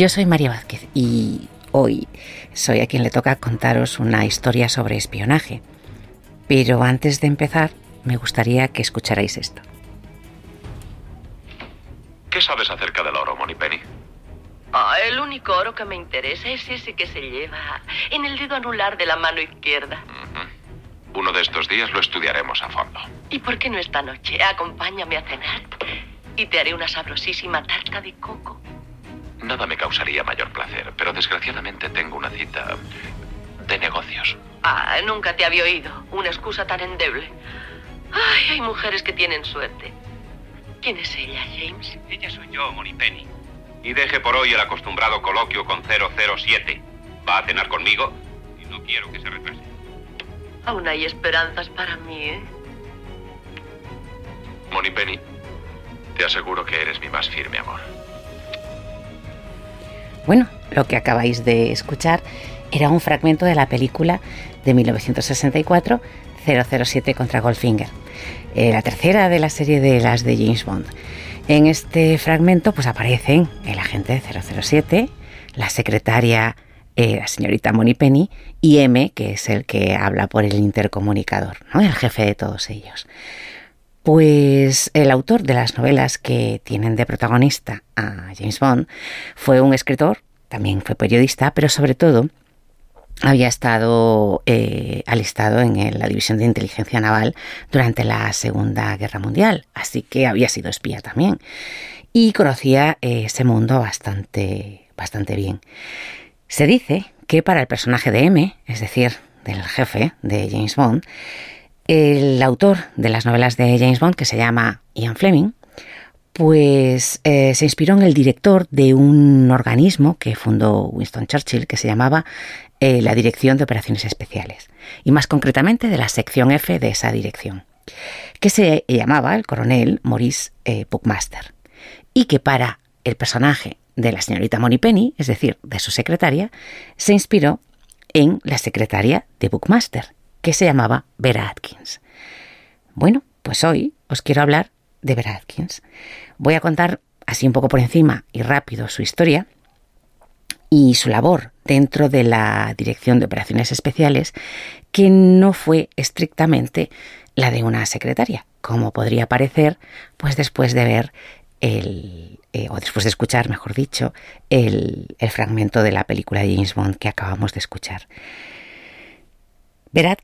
Yo soy María Vázquez y hoy soy a quien le toca contaros una historia sobre espionaje. Pero antes de empezar, me gustaría que escucharais esto. ¿Qué sabes acerca del oro, Penny? Ah, el único oro que me interesa es ese que se lleva en el dedo anular de la mano izquierda. Uno de estos días lo estudiaremos a fondo. ¿Y por qué no esta noche? Acompáñame a cenar y te haré una sabrosísima tarta de coco. Nada me causaría mayor placer, pero desgraciadamente tengo una cita de negocios. Ah, nunca te había oído. Una excusa tan endeble. Ay, hay mujeres que tienen suerte. ¿Quién es ella, James? Ella soy yo, Penny. Y deje por hoy el acostumbrado coloquio con 007. Va a cenar conmigo y no quiero que se retrase. Aún hay esperanzas para mí, ¿eh? Penny, te aseguro que eres mi más firme amor. Bueno, lo que acabáis de escuchar era un fragmento de la película de 1964 007 contra Goldfinger, eh, la tercera de la serie de las de James Bond. En este fragmento pues aparecen el agente 007, la secretaria, eh, la señorita Penny y M, que es el que habla por el intercomunicador, ¿no? el jefe de todos ellos. Pues el autor de las novelas que tienen de protagonista a James Bond fue un escritor, también fue periodista, pero sobre todo había estado eh, alistado en la División de Inteligencia Naval durante la Segunda Guerra Mundial, así que había sido espía también y conocía eh, ese mundo bastante, bastante bien. Se dice que para el personaje de M, es decir, del jefe de James Bond, el autor de las novelas de James Bond, que se llama Ian Fleming, pues eh, se inspiró en el director de un organismo que fundó Winston Churchill, que se llamaba eh, la Dirección de Operaciones Especiales, y más concretamente de la sección F de esa dirección, que se llamaba el coronel Maurice eh, Buckmaster, y que para el personaje de la señorita Penny, es decir, de su secretaria, se inspiró en la secretaria de Bookmaster, que se llamaba Vera Atkins. Bueno, pues hoy os quiero hablar de Vera Atkins. Voy a contar así un poco por encima y rápido su historia, y su labor dentro de la Dirección de Operaciones Especiales, que no fue estrictamente la de una secretaria, como podría parecer, pues después de ver el, eh, o después de escuchar, mejor dicho, el, el, fragmento de la película de James Bond que acabamos de escuchar. Ver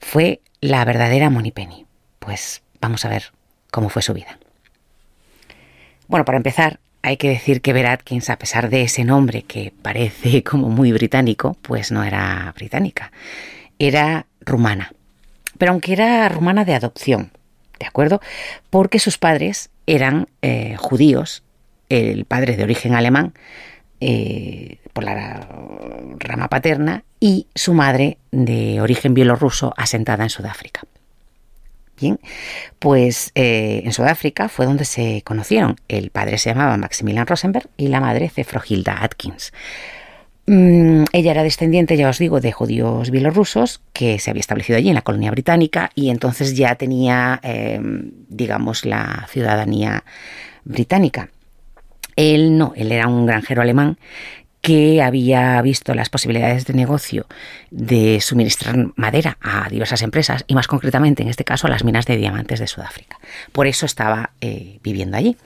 fue la verdadera Moni Penny. Pues vamos a ver cómo fue su vida. Bueno, para empezar, hay que decir que Vera Atkins, a pesar de ese nombre que parece como muy británico, pues no era británica, era rumana. Pero aunque era rumana de adopción, ¿de acuerdo? Porque sus padres eran eh, judíos, el padre de origen alemán, eh, la rama paterna, y su madre de origen bielorruso asentada en Sudáfrica. Bien, pues eh, en Sudáfrica fue donde se conocieron. El padre se llamaba Maximilian Rosenberg y la madre Cefrogilda Atkins. Mm, ella era descendiente, ya os digo, de judíos bielorrusos que se había establecido allí en la colonia británica y entonces ya tenía, em, digamos, la ciudadanía británica. Él no, él era un granjero alemán que había visto las posibilidades de negocio de suministrar madera a diversas empresas y más concretamente en este caso a las minas de diamantes de Sudáfrica. Por eso estaba eh, viviendo allí.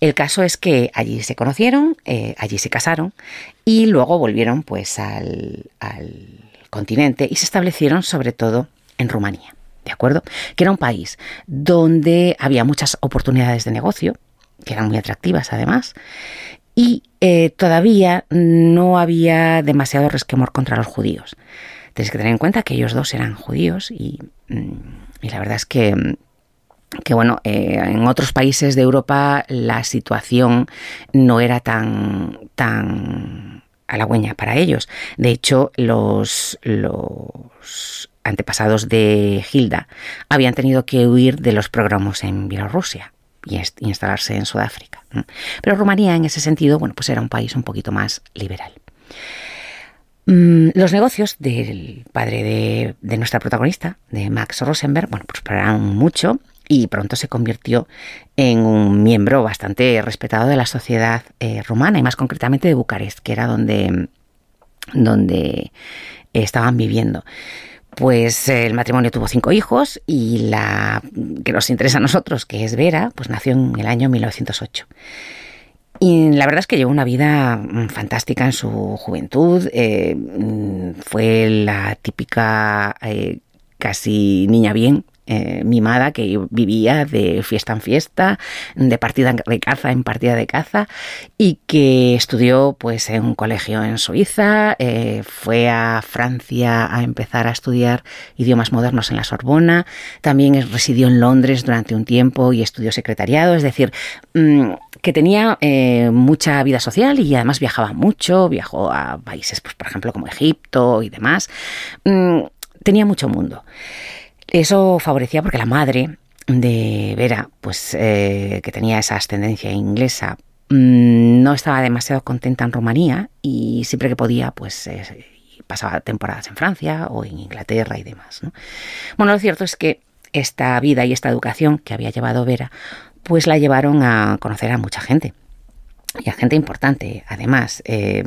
El caso es que allí se conocieron, eh, allí se casaron y luego volvieron pues al, al continente y se establecieron sobre todo en Rumanía. ¿De acuerdo? Que era un país donde había muchas oportunidades de negocio, que eran muy atractivas además, y eh, todavía no había demasiado resquemor contra los judíos. Tienes que tener en cuenta que ellos dos eran judíos y, mm, la verdad es que que bueno, eh, en otros países de Europa la situación no era tan, tan halagüeña para ellos. De hecho, los, los antepasados de Hilda habían tenido que huir de los programas en Bielorrusia y instalarse en Sudáfrica. Pero Rumanía en ese sentido, bueno, pues era un país un poquito más liberal. Mm, los negocios del padre de, nuestra protagonista, de Max Rosenberg, bueno, prosperaron mucho y pronto se convirtió en un miembro bastante respetado de la sociedad eh, rumana y más concretamente de Bucarest, que era donde, donde estaban viviendo. Pues el matrimonio tuvo cinco hijos y la que nos interesa a nosotros, que es Vera, pues nació en el año 1908. Y la verdad es que llevó una vida mm, fantástica en su juventud. Eh, mm, fue la típica eh, casi niña bien eh, mimada que vivía de fiesta en fiesta, de partida de caza en partida de caza y que estudió pues en un colegio en Suiza, eh, fue a Francia a empezar a estudiar idiomas modernos en la Sorbona, también residió en Londres durante un tiempo y estudió secretariado, es decir, mm, que tenía eh, mucha vida social y además viajaba mucho, viajó a países, pues, por ejemplo, como Egipto y demás. Mm, tenía mucho mundo. Eso favorecía porque la madre de Vera, pues eh, que tenía esa ascendencia inglesa, mm, no estaba demasiado contenta en Rumanía y siempre que podía, pues eh, pasaba temporadas en Francia o en Inglaterra y demás. Bueno, lo cierto es que esta vida y esta educación que había llevado Vera, pues la llevaron a conocer a mucha gente y a gente importante. Además, eh,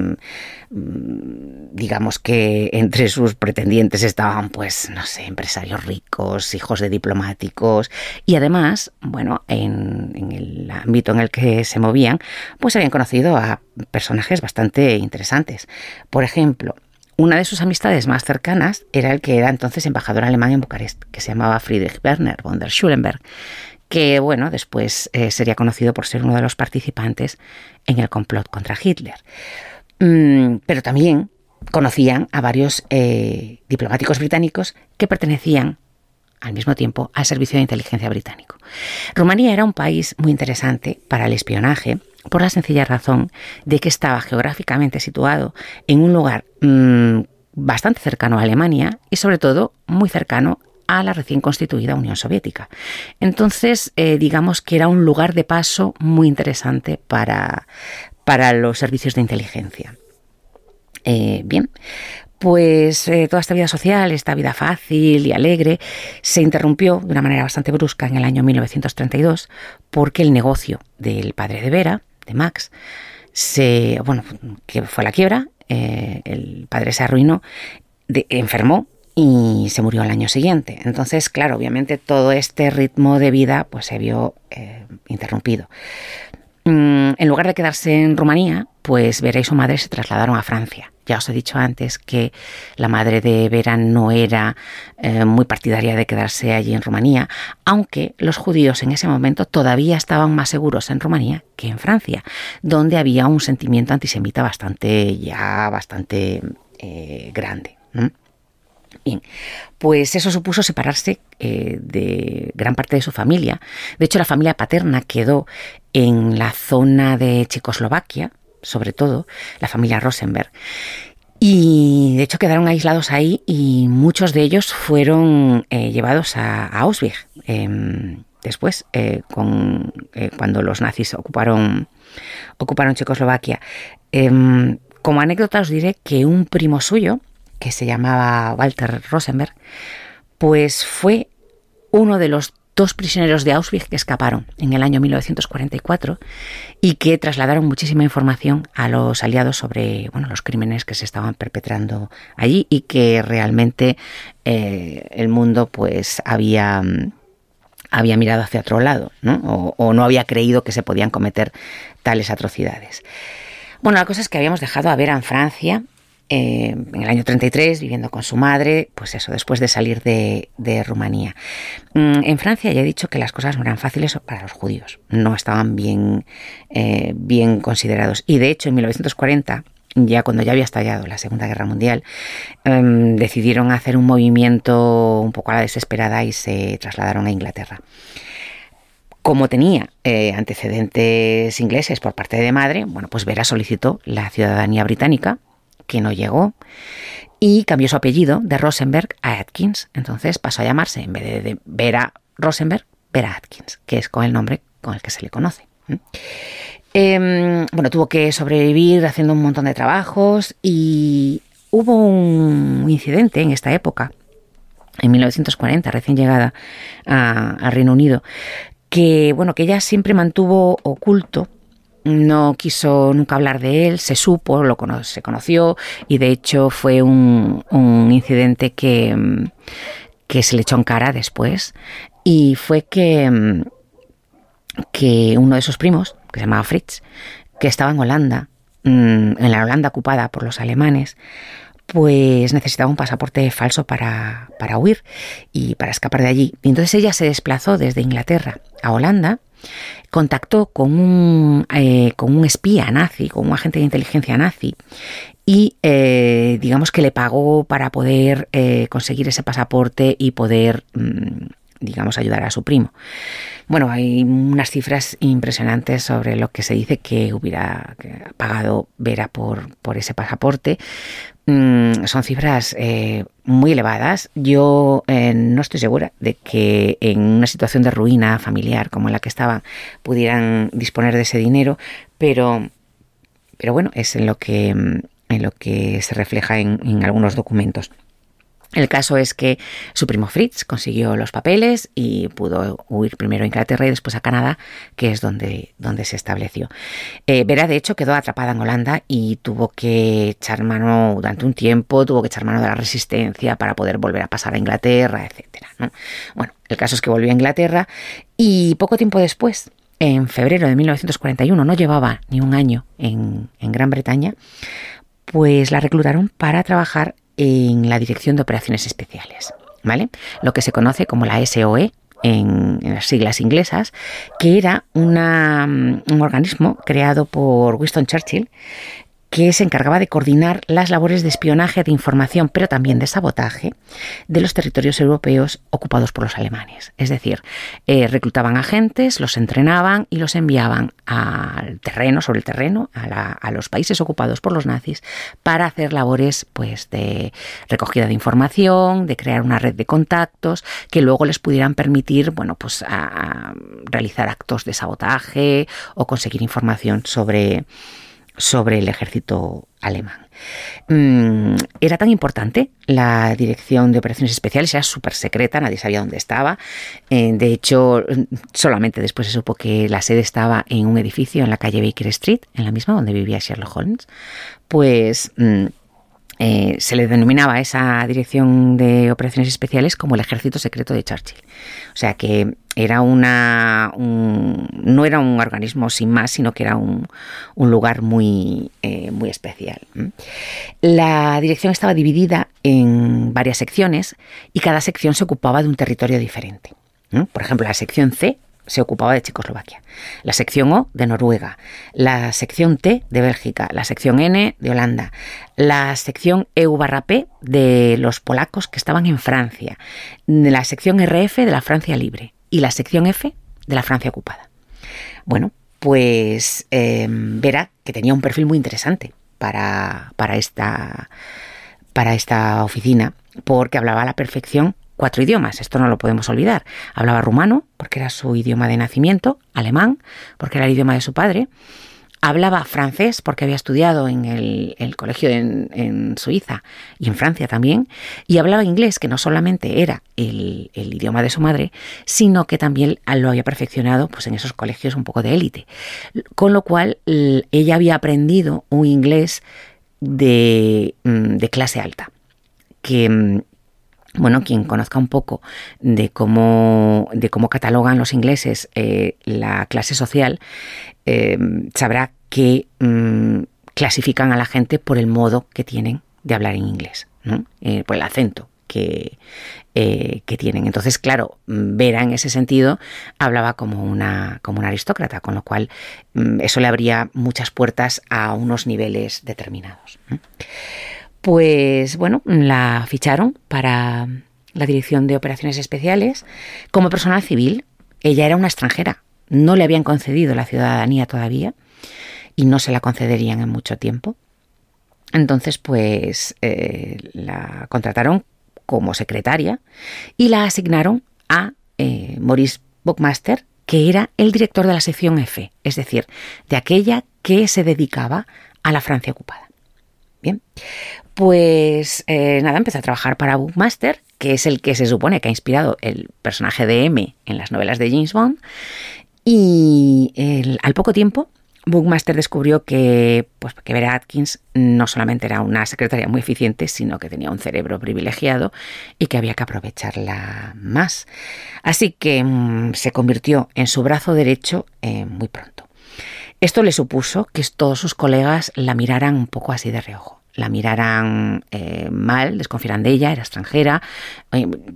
digamos que entre sus pretendientes estaban, pues, no sé, empresarios ricos, hijos de diplomáticos, y además, bueno, en, en, el ámbito en el que se movían, pues habían conocido a personajes bastante interesantes. Por ejemplo, una de sus amistades más cercanas era el que era entonces embajador alemán en Bucarest, que se llamaba Friedrich Werner von der Schulenberg, que bueno, después eh, sería conocido por ser uno de los participantes en el complot contra Hitler. Mm, pero también conocían a varios eh, diplomáticos británicos que pertenecían al mismo tiempo al servicio de inteligencia británico. Rumanía era un país muy interesante para el espionaje por la sencilla razón de que estaba geográficamente situado en un lugar mmm, bastante cercano a Alemania y sobre todo muy cercano a la recién constituida Unión Soviética. Entonces, eh, digamos que era un lugar de paso muy interesante para, para los servicios de inteligencia. Eh, bien, pues eh, toda esta vida social, esta vida fácil y alegre, se interrumpió de una manera bastante brusca en el año 1932 porque el negocio del padre de Vera, de Max, se, bueno, que fue la quiebra, el padre se arruinó, enfermó y se murió al año siguiente. Entonces, claro, obviamente todo este ritmo de vida pues se vio eh, interrumpido. Mm, en lugar de quedarse en Rumanía, pues Vera y su madre se trasladaron a Francia. Ya os he dicho antes que la madre de Vera no era eh, muy partidaria de quedarse allí en Rumanía, aunque los judíos en ese momento todavía estaban más seguros en Rumanía que en Francia, donde había un sentimiento antisemita bastante ya bastante eh, grande. Bien, pues eso supuso separarse eh, de gran parte de su familia. De hecho, la familia paterna quedó en la zona de Checoslovaquia, sobre todo, la familia Rosenberg. Y de hecho quedaron aislados ahí y muchos de ellos fueron eh, llevados a, Auschwitz. Em, después, eh, cuando los nazis ocuparon, ocuparon Checoslovaquia. Em, como anécdota os diré que un primo suyo, que se llamaba Walter Rosenberg, pues fue uno de los dos prisioneros de Auschwitz que escaparon en el año 1944 y que trasladaron muchísima información a los aliados sobre bueno, los crímenes que se estaban perpetrando allí y que realmente eh, el mundo pues había, había mirado hacia otro lado ¿no? O, o no había creído que se podían cometer tales atrocidades. Bueno, la cosa es que habíamos dejado a ver en Francia eh, en el año 33, viviendo con su madre, pues eso, después de salir de, Rumanía. Mm, en Francia ya he dicho que las cosas no eran fáciles para los judíos, no estaban bien, eh, bien considerados. Y de hecho, en 1940, ya cuando ya había estallado la Segunda Guerra Mundial, em, decidieron hacer un movimiento un poco a la desesperada y se trasladaron a Inglaterra. Como tenía eh, antecedentes ingleses por parte de madre, bueno, pues Vera solicitó la ciudadanía británica que no llegó, y cambió su apellido de Rosenberg a Atkins. Entonces pasó a llamarse, en vez de Vera Rosenberg, Vera Atkins, que es con el nombre con el que se le conoce. Eh, bueno, tuvo que sobrevivir haciendo un montón de trabajos y hubo un incidente en esta época en 1940, recién llegada a, Reino Unido, que bueno, que ella siempre mantuvo oculto no quiso nunca hablar de él, se supo, lo se conoció y de hecho fue un, incidente que, que, se le echó en cara después y fue que, que uno de sus primos, que se llamaba Fritz, que estaba en Holanda, mm, en la Holanda ocupada por los alemanes, pues necesitaba un pasaporte falso para, para huir y para escapar de allí. Y entonces ella se desplazó desde Inglaterra a Holanda, contactó con un, eh, con un espía nazi, con un agente de inteligencia nazi, y eh, digamos que le pagó para poder eh, conseguir ese pasaporte y poder, mm, digamos, ayudar a su primo. Bueno, hay unas cifras impresionantes sobre lo que se dice que hubiera pagado Vera por, por ese pasaporte. Mm, son cifras eh, muy elevadas. Yo eh, no estoy segura de que en una situación de ruina familiar como la que estaban pudieran disponer de ese dinero, pero, pero bueno, es en lo que, en lo que se refleja en algunos documentos. El caso es que su primo Fritz consiguió los papeles y pudo huir primero a Inglaterra y después a Canadá, que es donde, donde se estableció. Eh, Vera, de hecho, quedó atrapada en Holanda y tuvo que echar mano durante un tiempo, tuvo que echar mano de la resistencia para poder volver a pasar a Inglaterra, etc. Bueno, el caso es que volvió a Inglaterra y poco tiempo después, en febrero de 1941, no llevaba ni un año en, en Gran Bretaña, pues la reclutaron para trabajar en la Dirección de Operaciones Especiales, ¿vale? Lo que se conoce como la SOE en, las siglas inglesas, que era una, un organismo creado por Winston Churchill que se encargaba de coordinar las labores de espionaje, de información, pero también de sabotaje de los territorios europeos ocupados por los alemanes. Es decir, eh, reclutaban agentes, los entrenaban y los enviaban al terreno, sobre el terreno, a, los países ocupados por los nazis, para hacer labores pues, de recogida de información, de crear una red de contactos que luego les pudieran permitir bueno, pues, realizar actos de sabotaje o conseguir información sobre sobre el ejército alemán. Mm, era tan importante la dirección de operaciones especiales, era súper secreta, nadie sabía dónde estaba. Eh, de hecho, solamente después se supo que la sede estaba en un edificio en la calle Baker Street, en la misma donde vivía Sherlock Holmes. Pues mm, eh, se le denominaba esa dirección de operaciones especiales como el ejército secreto de Churchill. O sea que era una no era un organismo sin más, sino que era un, lugar muy, eh, muy especial. La dirección estaba dividida en varias secciones y cada sección se ocupaba de un territorio diferente. Por ejemplo, la sección C se ocupaba de Checoslovaquia, la sección O de Noruega, la sección T de Bélgica, la sección N de Holanda, la sección EU barra P de los polacos que estaban en Francia, la sección RF de la Francia libre. Y la sección F de la Francia ocupada. Bueno, pues eh, verá que tenía un perfil muy interesante para, para, esta, para esta oficina porque hablaba a la perfección cuatro idiomas, esto no lo podemos olvidar. Hablaba rumano, porque era su idioma de nacimiento, alemán, porque era el idioma de su padre, hablaba francés, porque había estudiado en el, colegio en, Suiza y en Francia también, y hablaba inglés, que no solamente era el, idioma de su madre, sino que también lo había perfeccionado pues, en esos colegios un poco de élite. Con lo cual, ella había aprendido un inglés de, mm, de clase alta, que mm, bueno, quien conozca un poco de cómo, de cómo catalogan los ingleses eh, la clase social, eh, sabrá que mm, clasifican a la gente por el modo que tienen de hablar en inglés, eh, por el acento que, que, tienen. Entonces, claro, Vera en ese sentido hablaba como una, como una aristócrata, con lo cual mm, eso le abría muchas puertas a unos niveles determinados pues bueno, la ficharon para la Dirección de Operaciones Especiales como personal civil. Ella era una extranjera, no le habían concedido la ciudadanía todavía y no se la concederían en mucho tiempo. Entonces, pues eh, la contrataron como secretaria y la asignaron a eh, Maurice Buckmaster, que era el director de la sección F, es decir, de aquella que se dedicaba a la Francia ocupada. Bien, pues eh, nada, empezó a trabajar para Bookmaster que es el que se supone que ha inspirado el personaje de M en las novelas de James Bond. Y al poco tiempo, Bookmaster descubrió que, pues, que Vera Atkins no solamente era una secretaria muy eficiente, sino que tenía un cerebro privilegiado y que había que aprovecharla más. Así que mm, se convirtió en su brazo derecho eh, muy pronto. Esto le supuso que todos sus colegas la miraran un poco así de reojo la miraran eh, mal, desconfiaran de ella, era extranjera.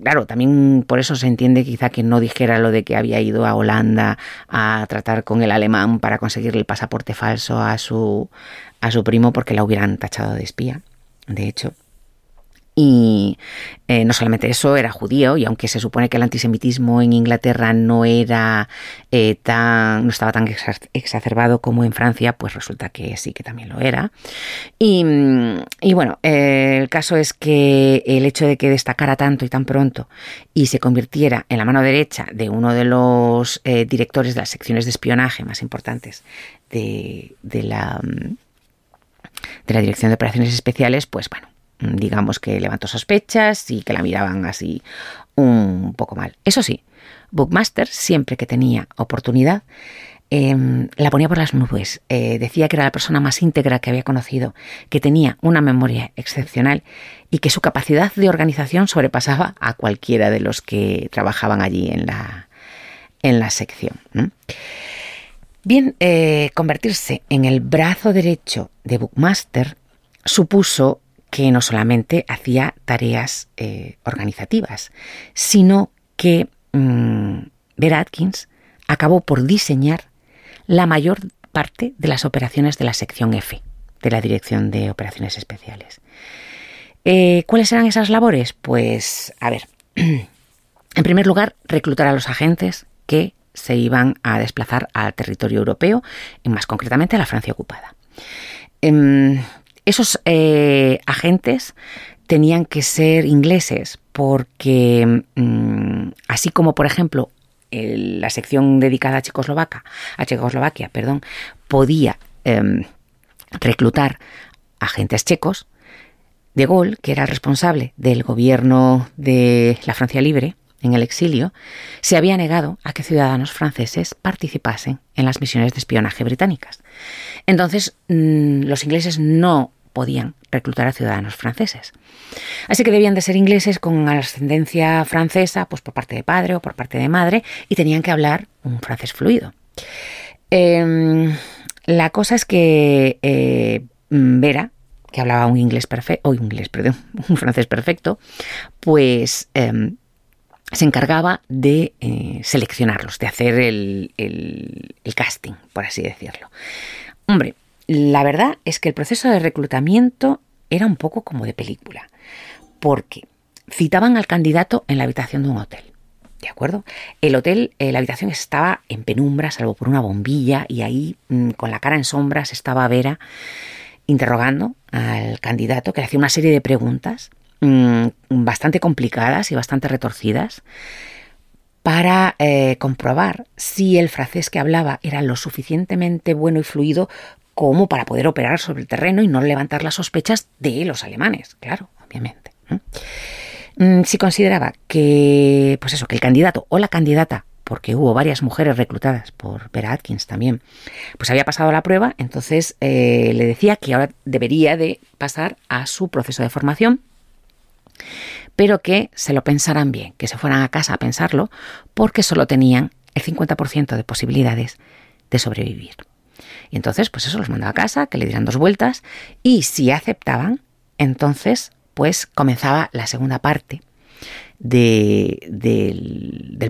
claro, también por eso se entiende quizá que no dijera lo de que había ido a Holanda a tratar con el alemán para conseguirle el pasaporte falso a su, a su primo porque la hubieran tachado de espía, de hecho. Y eh, no solamente eso, era judío, y aunque se supone que el antisemitismo en Inglaterra no era eh, tan, no estaba tan exacerbado como en Francia, pues resulta que sí que también lo era. Y, bueno, eh, el caso es que el hecho de que destacara tanto y tan pronto y se convirtiera en la mano derecha de uno de los directores de las secciones de espionaje más importantes de, de la de la Dirección de Operaciones Especiales, pues bueno, digamos que levantó sospechas y que la miraban así un poco mal. Eso sí, Bookmaster, siempre que tenía oportunidad, em, la ponía por las nubes. Eh, decía que era la persona más íntegra que había conocido, que tenía una memoria excepcional y que su capacidad de organización sobrepasaba a cualquiera de los que trabajaban allí en la, en la sección. Bien, eh, convertirse en el brazo derecho de Bookmaster supuso que no solamente hacía tareas eh, organizativas, sino que mmm, Atkins acabó por diseñar la mayor parte de las operaciones de la sección F, de la Dirección de Operaciones Especiales. Eh, ¿Cuáles eran esas labores? Pues, a ver, en primer lugar, reclutar a los agentes que se iban a desplazar al territorio europeo, y más concretamente a la Francia ocupada. Em, esos eh, agentes tenían que ser ingleses porque, mm, así como por ejemplo la sección dedicada a Checoslovaquia, a Checoslovaquia perdón, podía em, reclutar agentes checos, De Gaulle, que era el responsable del gobierno de la Francia Libre en el exilio, se había negado a que ciudadanos franceses participasen en las misiones de espionaje británicas. Entonces, mm, los ingleses no podían reclutar a ciudadanos franceses. Así que debían de ser ingleses con ascendencia francesa, pues por parte de padre o por parte de madre, y tenían que hablar un francés fluido. Em, la cosa es que eh, Vera, que hablaba un inglés perfecto, un francés perfecto, pues em, se encargaba de eh, seleccionarlos, de hacer el casting, por así decirlo. Hombre, la verdad es que el proceso de reclutamiento era un poco como de película, porque citaban al candidato en la habitación de un hotel. ¿De acuerdo? El hotel, eh, la habitación estaba en penumbra, salvo por una bombilla, y ahí, mm, con la cara en sombras, estaba Vera interrogando al candidato, que le hacía una serie de preguntas mm, bastante complicadas y bastante retorcidas para eh, comprobar si el francés que hablaba era lo suficientemente bueno y fluido como para poder operar sobre el terreno y no levantar las sospechas de los alemanes, claro, obviamente. Mm, si consideraba que, pues eso, que el candidato o la candidata, porque hubo varias mujeres reclutadas por Vera Atkins también, pues había pasado la prueba, entonces eh, le decía que ahora debería de pasar a su proceso de formación, pero que se lo pensaran bien, que se fueran a casa a pensarlo, porque solo tenían el 50% de posibilidades de sobrevivir. Y entonces, pues eso los mandaba a casa, que le dieran dos vueltas y si aceptaban, entonces pues comenzaba la segunda parte del,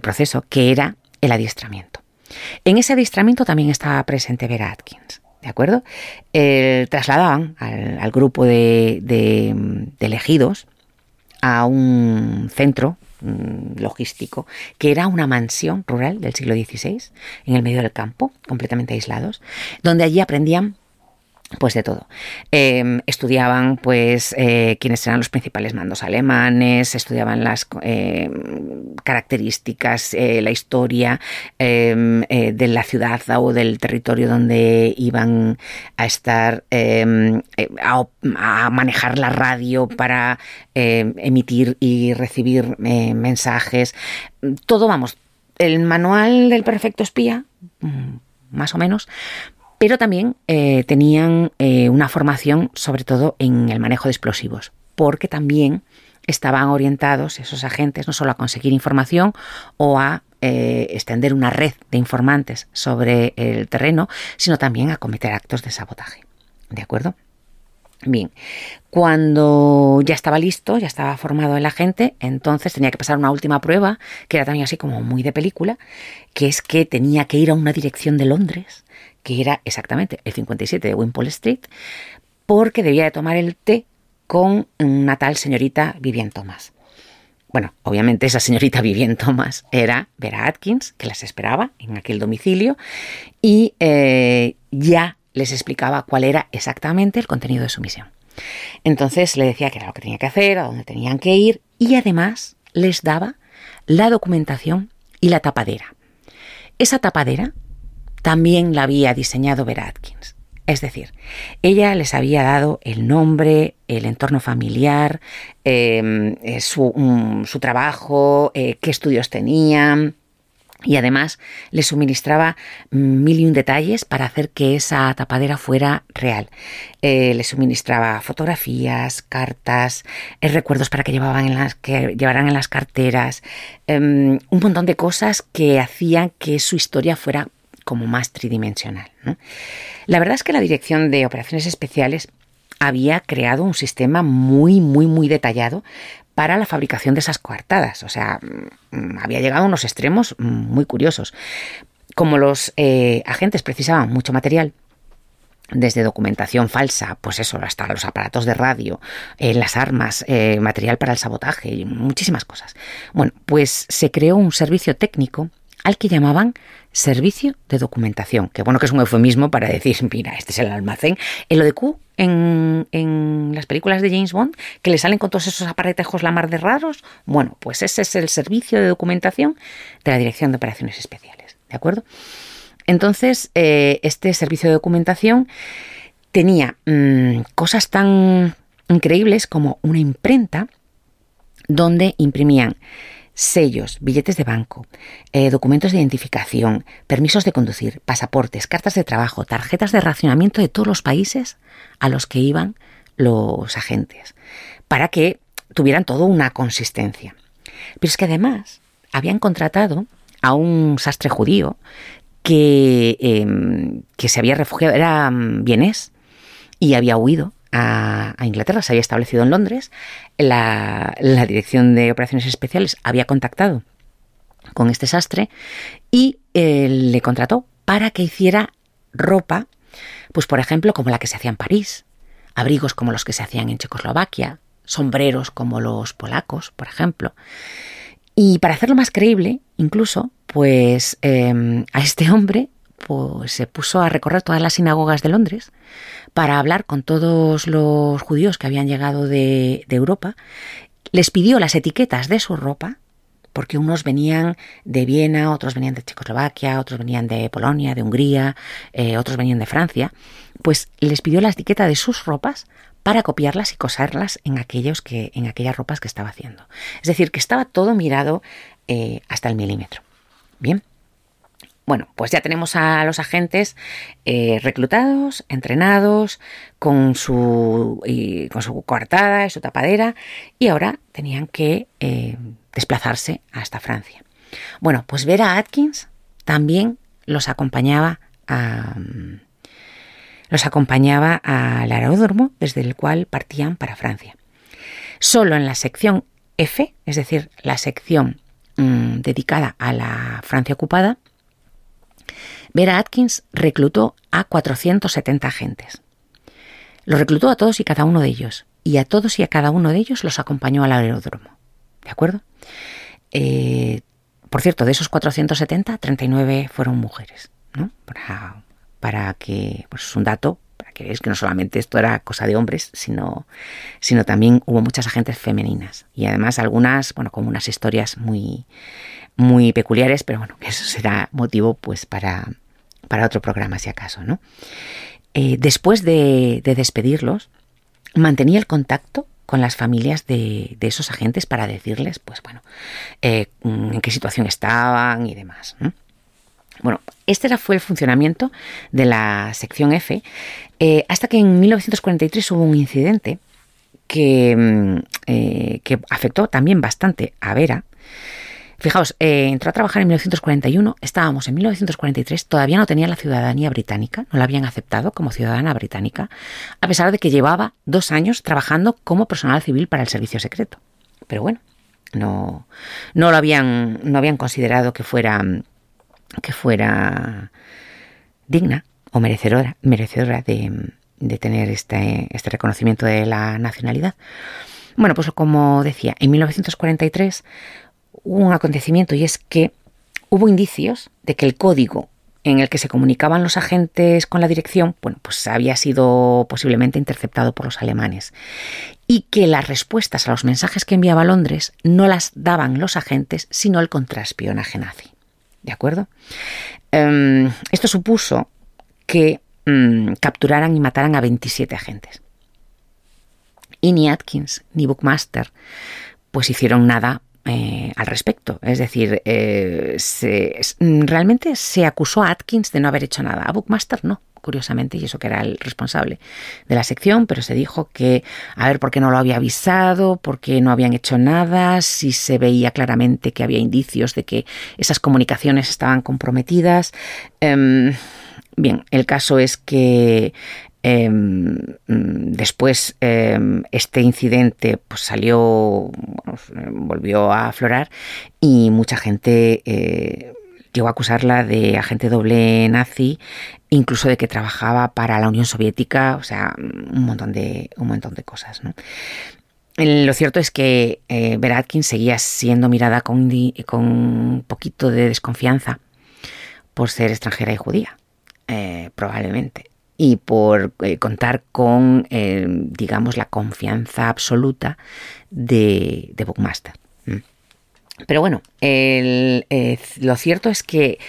proceso, que era el adiestramiento. En ese adiestramiento también estaba presente Vera Atkins. ¿De acuerdo? trasladaban al, grupo de, de, elegidos a un centro Mm, logístico, que era una mansión rural del siglo XVI, en el medio del campo, completamente aislados, donde allí aprendían pues de todo. Em, estudiaban pues eh, quiénes eran los principales mandos alemanes, estudiaban las em, características, eh, la historia em, eh, de la ciudad o del territorio donde iban a estar, a, manejar la radio para emitir y recibir mensajes. Todo, vamos, el manual del perfecto espía, mm, más o menos, pero también eh, tenían eh, una formación sobre todo en el manejo de explosivos, porque también estaban orientados esos agentes no solo a conseguir información o a eh, extender una red de informantes sobre el terreno, sino también a cometer actos de sabotaje. ¿De acuerdo? Bien, cuando ya estaba listo, ya estaba formado el agente, entonces tenía que pasar una última prueba, que era también así como muy de película, que es que tenía que ir a una dirección de Londres que era exactamente el 57 de Wimpole Street, porque debía de tomar el té con una tal señorita Vivian Thomas. Bueno, obviamente esa señorita Vivian Thomas era Vera Atkins, que las esperaba en aquel domicilio, y eh, ya les explicaba cuál era exactamente el contenido de su misión. Entonces le decía que era lo que tenía que hacer, a dónde tenían que ir, y además les daba la documentación y la tapadera. Esa tapadera también la había diseñado Vera Atkins. Es decir, ella les había dado el nombre, el entorno familiar, em, eh, su, trabajo, eh, qué estudios tenían, y además les suministraba mil y un detalles para hacer que esa tapadera fuera real. Eh, les suministraba fotografías, cartas, recuerdos para que, llevaban en las, que llevaran en las carteras, em, un montón de cosas que hacían que su historia fuera como más tridimensional. La verdad es que la Dirección de Operaciones Especiales había creado un sistema muy, muy, muy detallado para la fabricación de esas coartadas. O sea, mm, había llegado a unos extremos muy curiosos. Como los eh, agentes precisaban mucho material, desde documentación falsa, pues eso, hasta los aparatos de radio, eh, las armas, eh, material para el sabotaje y muchísimas cosas. Bueno, pues se creó un servicio técnico al que llamaban servicio de documentación, que bueno que es un eufemismo para decir, mira, este es el almacén. En lo de Q, en, las películas de James Bond, que le salen con todos esos aparatejos la mar de raros, bueno, pues ese es el servicio de documentación de la Dirección de Operaciones Especiales, ¿de acuerdo? Entonces, eh, este servicio de documentación tenía mm, cosas tan increíbles como una imprenta donde imprimían sellos, billetes de banco, eh, documentos de identificación, permisos de conducir, pasaportes, cartas de trabajo, tarjetas de racionamiento de todos los países a los que iban los agentes, para que tuvieran todo una consistencia. Pero es que además habían contratado a un sastre judío que, em, que se había refugiado, era mm, vienés, y había huido a, Inglaterra, se había establecido en Londres, la, Dirección de Operaciones Especiales había contactado con este sastre y eh, le contrató para que hiciera ropa, pues por ejemplo, como la que se hacía en París, abrigos como los que se hacían en Checoslovaquia, sombreros como los polacos, por ejemplo. Y para hacerlo más creíble, incluso, pues em, a este hombre pues, se puso a recorrer todas las sinagogas de Londres para hablar con todos los judíos que habían llegado de, Europa. Les pidió las etiquetas de su ropa, porque unos venían de Viena, otros venían de Checoslovaquia, otros venían de Polonia, de Hungría, eh, otros venían de Francia, pues les pidió la etiqueta de sus ropas para copiarlas y coserlas en, aquellos que, en aquellas ropas que estaba haciendo. Es decir, que estaba todo mirado eh, hasta el milímetro. Bien. Bueno, pues ya tenemos a los agentes eh, reclutados, entrenados, con su, con su coartada y su tapadera, y ahora tenían que eh, desplazarse hasta Francia. Bueno, pues Vera Atkins también los acompañaba a, los acompañaba al aeródromo desde el cual partían para Francia. Solo en la sección F, es decir, la sección mm, dedicada a la Francia ocupada, Vera Atkins reclutó a 470 agentes. Los reclutó a todos y cada uno de ellos, y a todos y a cada uno de ellos los acompañó al aeródromo. ¿De acuerdo? Eh, por cierto, de esos 470, 39 fueron mujeres, ¿no? Para, que, pues es un dato, para que es que no solamente esto era cosa de hombres, sino, sino también hubo muchas agentes femeninas y además algunas, bueno, como unas historias muy, muy peculiares, pero bueno, eso será motivo pues para, para otro programa si acaso, ¿no? Eh, después de, despedirlos, mantenía el contacto con las familias de, esos agentes para decirles, pues bueno, eh, en qué situación estaban y demás. Bueno, este fue el funcionamiento de la sección F, eh, hasta que en 1943 hubo un incidente que, mm, que afectó también bastante a Vera. Fijaos, eh, entró a trabajar en 1941, estábamos en 1943, todavía no tenía la ciudadanía británica, no la habían aceptado como ciudadana británica, a pesar de que llevaba dos años trabajando como personal civil para el servicio secreto. Pero bueno, no, no lo habían, no habían considerado que fuera que fuera digna o merecedora, merecedora de, tener este, este reconocimiento de la nacionalidad. Bueno, pues como decía, en 1943 hubo un acontecimiento y es que hubo indicios de que el código en el que se comunicaban los agentes con la dirección, bueno, pues había sido posiblemente interceptado por los alemanes y que las respuestas a los mensajes que enviaba Londres no las daban los agentes, sino el contraespionaje nazi. ¿De acuerdo? Em, esto supuso que mm, capturaran y mataran a 27 agentes. Y ni Atkins ni Bookmaster pues hicieron nada eh, al respecto. Es decir, eh, realmente se acusó a Atkins de no haber hecho nada, a Bookmaster no curiosamente, y eso que era el responsable de la sección, pero se dijo que a ver por qué no lo había avisado, por qué no habían hecho nada, si se veía claramente que había indicios de que esas comunicaciones estaban comprometidas. Em, bien, el caso es que em, después em, este incidente pues salió, volvió a aflorar y mucha gente eh, llegó a acusarla de agente doble nazi, incluso de que trabajaba para la Unión Soviética, o sea, un montón de, un montón de cosas. Lo cierto es que eh, seguía siendo mirada con, con, un poquito de desconfianza por ser extranjera y judía, eh, probablemente, y por eh, contar con, eh, digamos, la confianza absoluta de, de Bookmaster. Pero bueno, eh, lo cierto es que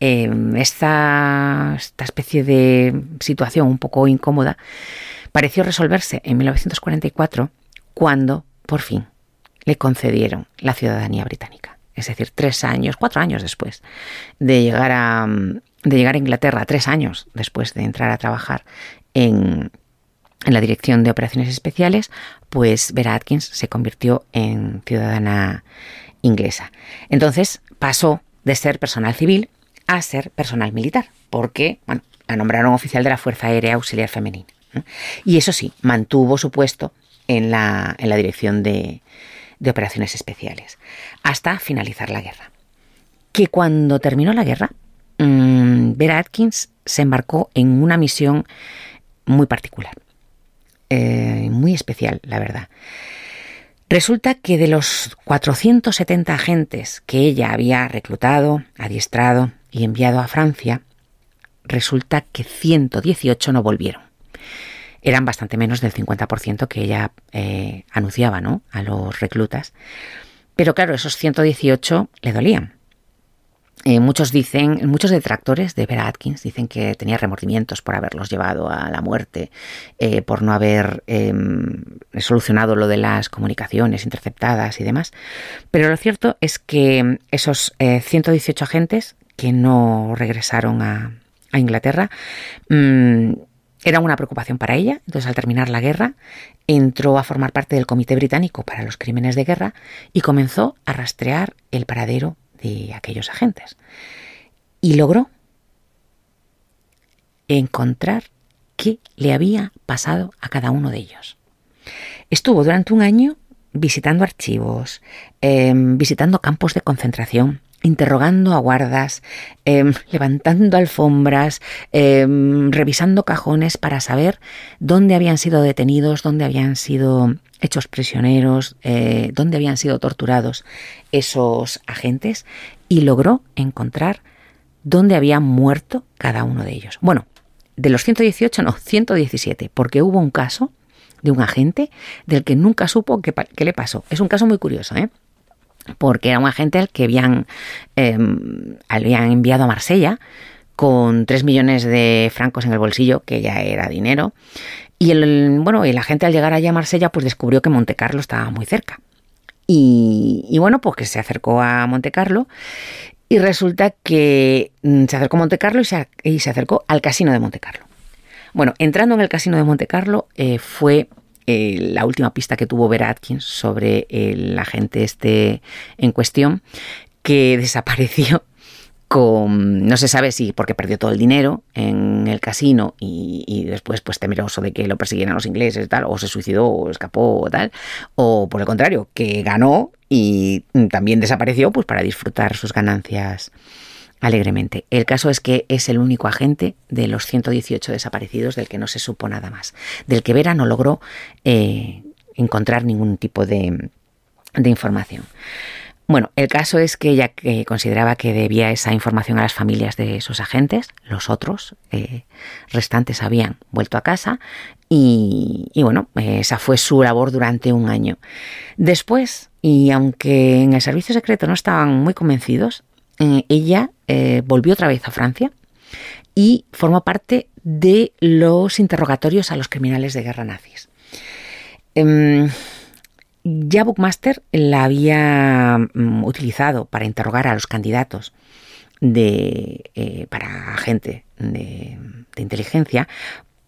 em, esta, esta especie de situación un poco incómoda pareció resolverse en 1944 cuando, por fin, le concedieron la ciudadanía británica. Es decir, tres años, cuatro años después de llegar a, de llegar a Inglaterra, tres años después de entrar a trabajar en, en la Dirección de Operaciones Especiales, pues Vera Atkins se convirtió en ciudadana inglesa. Entonces pasó de ser personal civil a ser personal militar, porque bueno, la nombraron oficial de la Fuerza Aérea Auxiliar Femenina. Y eso sí, mantuvo su puesto en la, en la dirección de, de operaciones especiales, hasta finalizar la guerra. Que cuando terminó la guerra, mmm, Vera Atkins se embarcó en una misión muy particular, eh, muy especial, la verdad. Resulta que de los 470 agentes que ella había reclutado, adiestrado y enviado a Francia, resulta que 118 no volvieron. Eran bastante menos del 50% que ella eh, anunciaba ¿no? a los reclutas. Pero claro, esos 118 le dolían. Eh, muchos dicen, muchos detractores de Vera Atkins dicen que tenía remordimientos por haberlos llevado a la muerte, eh, por no haber em, solucionado lo de las comunicaciones interceptadas y demás. Pero lo cierto es que esos 118 eh, agentes que no regresaron a, Inglaterra mm, eran una preocupación para ella. Entonces, al terminar la guerra, entró a formar parte del Comité Británico para los Crímenes de Guerra y comenzó a rastrear el paradero de aquellos agentes. Y logró encontrar qué le había pasado a cada uno de ellos. Estuvo durante un año visitando archivos, em, visitando campos de concentración, interrogando a guardas, em, levantando alfombras, em, revisando cajones para saber dónde habían sido detenidos, dónde habían sido hechos prisioneros, eh, dónde habían sido torturados esos agentes y logró encontrar dónde había muerto cada uno de ellos. Bueno, de los 118, no, 117, porque hubo un caso de un agente del que nunca supo qué, le pasó. Es un caso muy curioso, ¿eh? porque era un agente al que habían, em, habían enviado a Marsella con 3 millones de francos en el bolsillo, que ya era dinero. Y el, bueno, el agente al llegar allá a Marsella, pues descubrió que Monte Carlo estaba muy cerca. Y, bueno, pues que se acercó a Monte Carlo y resulta que mm, se acercó a Monte Carlo y se, y se acercó al casino de Monte Carlo. Bueno, entrando en el casino de Monte Carlo eh, fue eh, la última pista que tuvo Vera Atkins sobre el agente este en cuestión, que desapareció con, no se sabe si porque perdió todo el dinero en el casino y, después pues temeroso de que lo persiguieran los ingleses tal, o se suicidó o escapó o tal, o por el contrario, que ganó y también desapareció pues para disfrutar sus ganancias alegremente. El caso es que es el único agente de los 118 desaparecidos del que no se supo nada más, del que Vera no logró eh, encontrar ningún tipo de, información. Bueno, el caso es que ella consideraba que debía esa información a las familias de esos agentes, los otros eh, restantes habían vuelto a casa y, bueno, esa fue su labor durante un año. Después, y aunque en el servicio secreto no estaban muy convencidos, eh, ella eh, volvió otra vez a Francia y formó parte de los interrogatorios a los criminales de guerra nazis. Ya Bookmaster la había mm, utilizado para interrogar a los candidatos de, eh, para gente de, inteligencia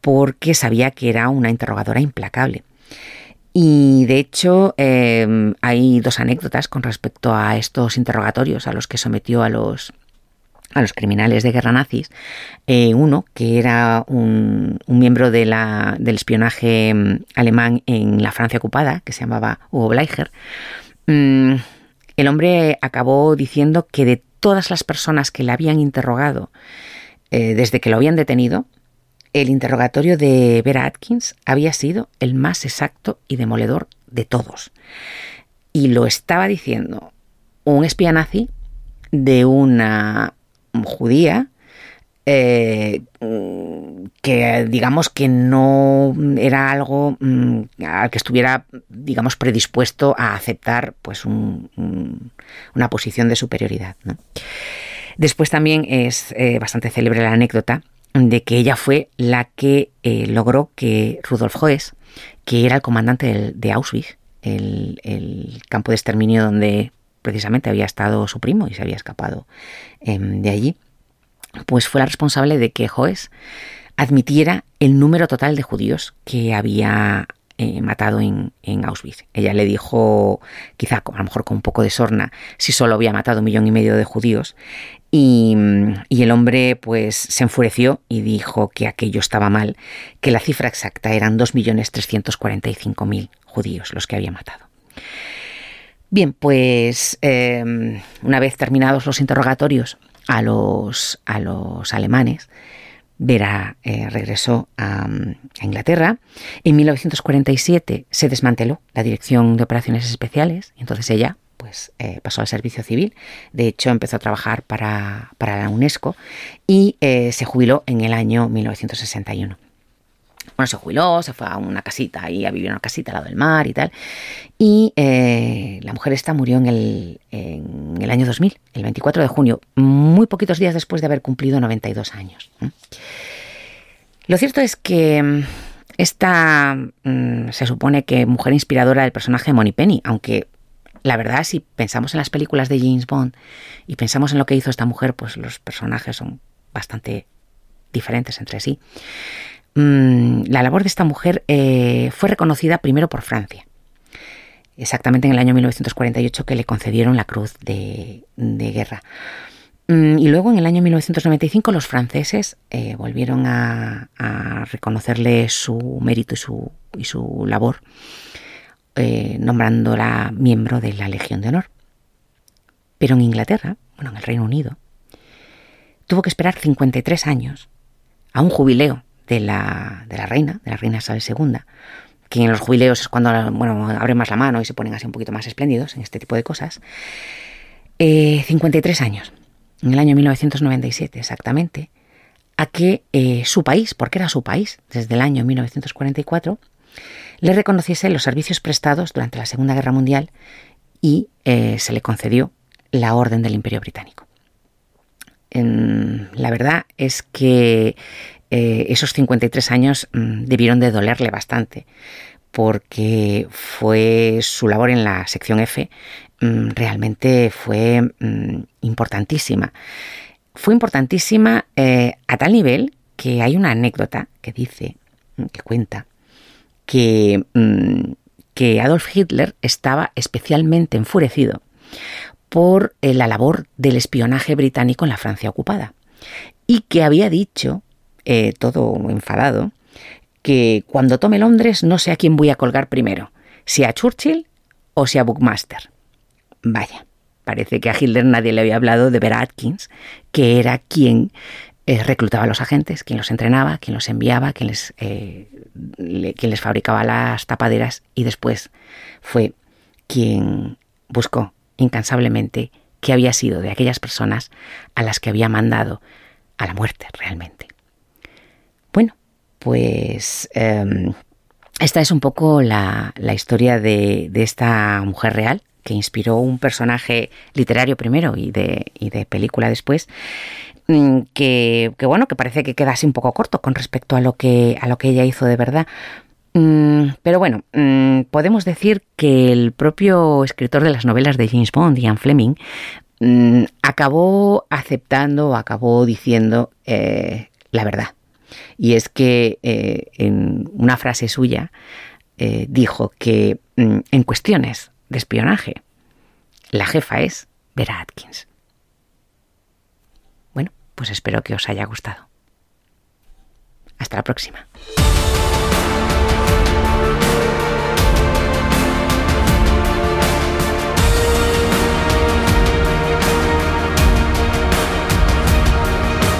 porque sabía que era una interrogadora implacable. Y de hecho em, hay dos anécdotas con respecto a estos interrogatorios a los que sometió a los, a los criminales de guerra nazis. Eh, uno, que era un, miembro del espionaje em, alemán en la Francia ocupada, que se llamaba Hugo Bleicher. Mm, el hombre acabó diciendo que de todas las personas que le habían interrogado eh, desde que lo habían detenido, el interrogatorio de Vera Atkins había sido el más exacto y demoledor de todos. Y lo estaba diciendo un espía nazi de una judía eh, que digamos que no era algo mm, al que estuviera digamos predispuesto a aceptar pues una posición de superioridad. Después también es eh, bastante célebre la anécdota de que ella fue la que eh, logró que Rudolf Hoes, que era el comandante de Auschwitz, el, campo de exterminio donde precisamente había estado su primo y se había escapado em, de allí, pues fue la responsable de que Hoes admitiera el número total de judíos que había eh, matado en, Auschwitz. Ella le dijo, quizá a lo mejor con un poco de sorna, si solo había matado un millón y medio de judíos. Y, el hombre pues se enfureció y dijo que aquello estaba mal, que la cifra exacta eran 2.345.000 judíos los que había matado. Bien, pues em, una vez terminados los interrogatorios a los, a los alemanes, Vera eh, regresó a, Inglaterra. En 1947 se desmanteló la Dirección de Operaciones Especiales, y entonces ella pues, eh, pasó al servicio civil. De hecho, empezó a trabajar para, la UNESCO y eh, se jubiló en el año 1961 bueno, se jubiló, se fue a una casita y a vivir en una casita al lado del mar y tal. Y eh, la mujer esta murió en el, en el, año 2000, el 24 de junio, muy poquitos días después de haber cumplido 92 años. Lo cierto es que mm, esta mm, se supone que mujer inspiradora del personaje de Penny, aunque la verdad si pensamos en las películas de James Bond y pensamos en lo que hizo esta mujer, pues los personajes son bastante diferentes entre sí. Mm, la labor de esta mujer eh, fue reconocida primero por Francia, exactamente en el año 1948 que le concedieron la Cruz de, Guerra. Mm, y luego en el año 1995 los franceses eh, volvieron a, reconocerle su mérito y su, labor, eh, nombrándola miembro de la Legión de Honor. Pero en Inglaterra, bueno, en el Reino Unido, tuvo que esperar 53 años a un jubileo de la, de la reina, de la reina Isabel II, que en los jubileos es cuando bueno, abren más la mano y se ponen así un poquito más espléndidos en este tipo de cosas. 53 eh, años, en el año 1997 exactamente, a que eh, su país, porque era su país desde el año 1944, le reconociese los servicios prestados durante la Segunda Guerra Mundial y eh, se le concedió la Orden del Imperio Británico. la verdad es que eh, esos 53 años mm, debieron de dolerle bastante, porque fue su labor en la sección F mm, realmente fue mm, importantísima. Fue importantísima eh, a tal nivel que hay una anécdota que dice, que cuenta, que, que Adolf Hitler estaba especialmente enfurecido por eh, la labor del espionaje británico en la Francia ocupada y que había dicho eh, todo enfadado, que cuando tome Londres no sé a quién voy a colgar primero, si a Churchill o si a Bookmaster. Vaya, parece que a Hitler nadie le había hablado de Vera Atkins, que era quien eh, reclutaba a los agentes, quien los entrenaba, quien los enviaba, quien les, eh, quien les fabricaba las tapaderas y después fue quien buscó incansablemente qué había sido de aquellas personas a las que había mandado a la muerte realmente. Pues em, esta es un poco la, historia de, esta mujer real que inspiró un personaje literario primero y de, de película después. Mm, que, bueno, que parece que quedase un poco corto con respecto a lo que, a lo que ella hizo de verdad. Mm, pero bueno, mm, podemos decir que el propio escritor de las novelas de James Bond, Ian Fleming, acabó aceptando acabó diciendo eh, la verdad. Y es que eh, en una frase suya eh, dijo que mm, en cuestiones de espionaje, la jefa es Vera Atkins. Bueno, pues espero que os haya gustado. Hasta la próxima.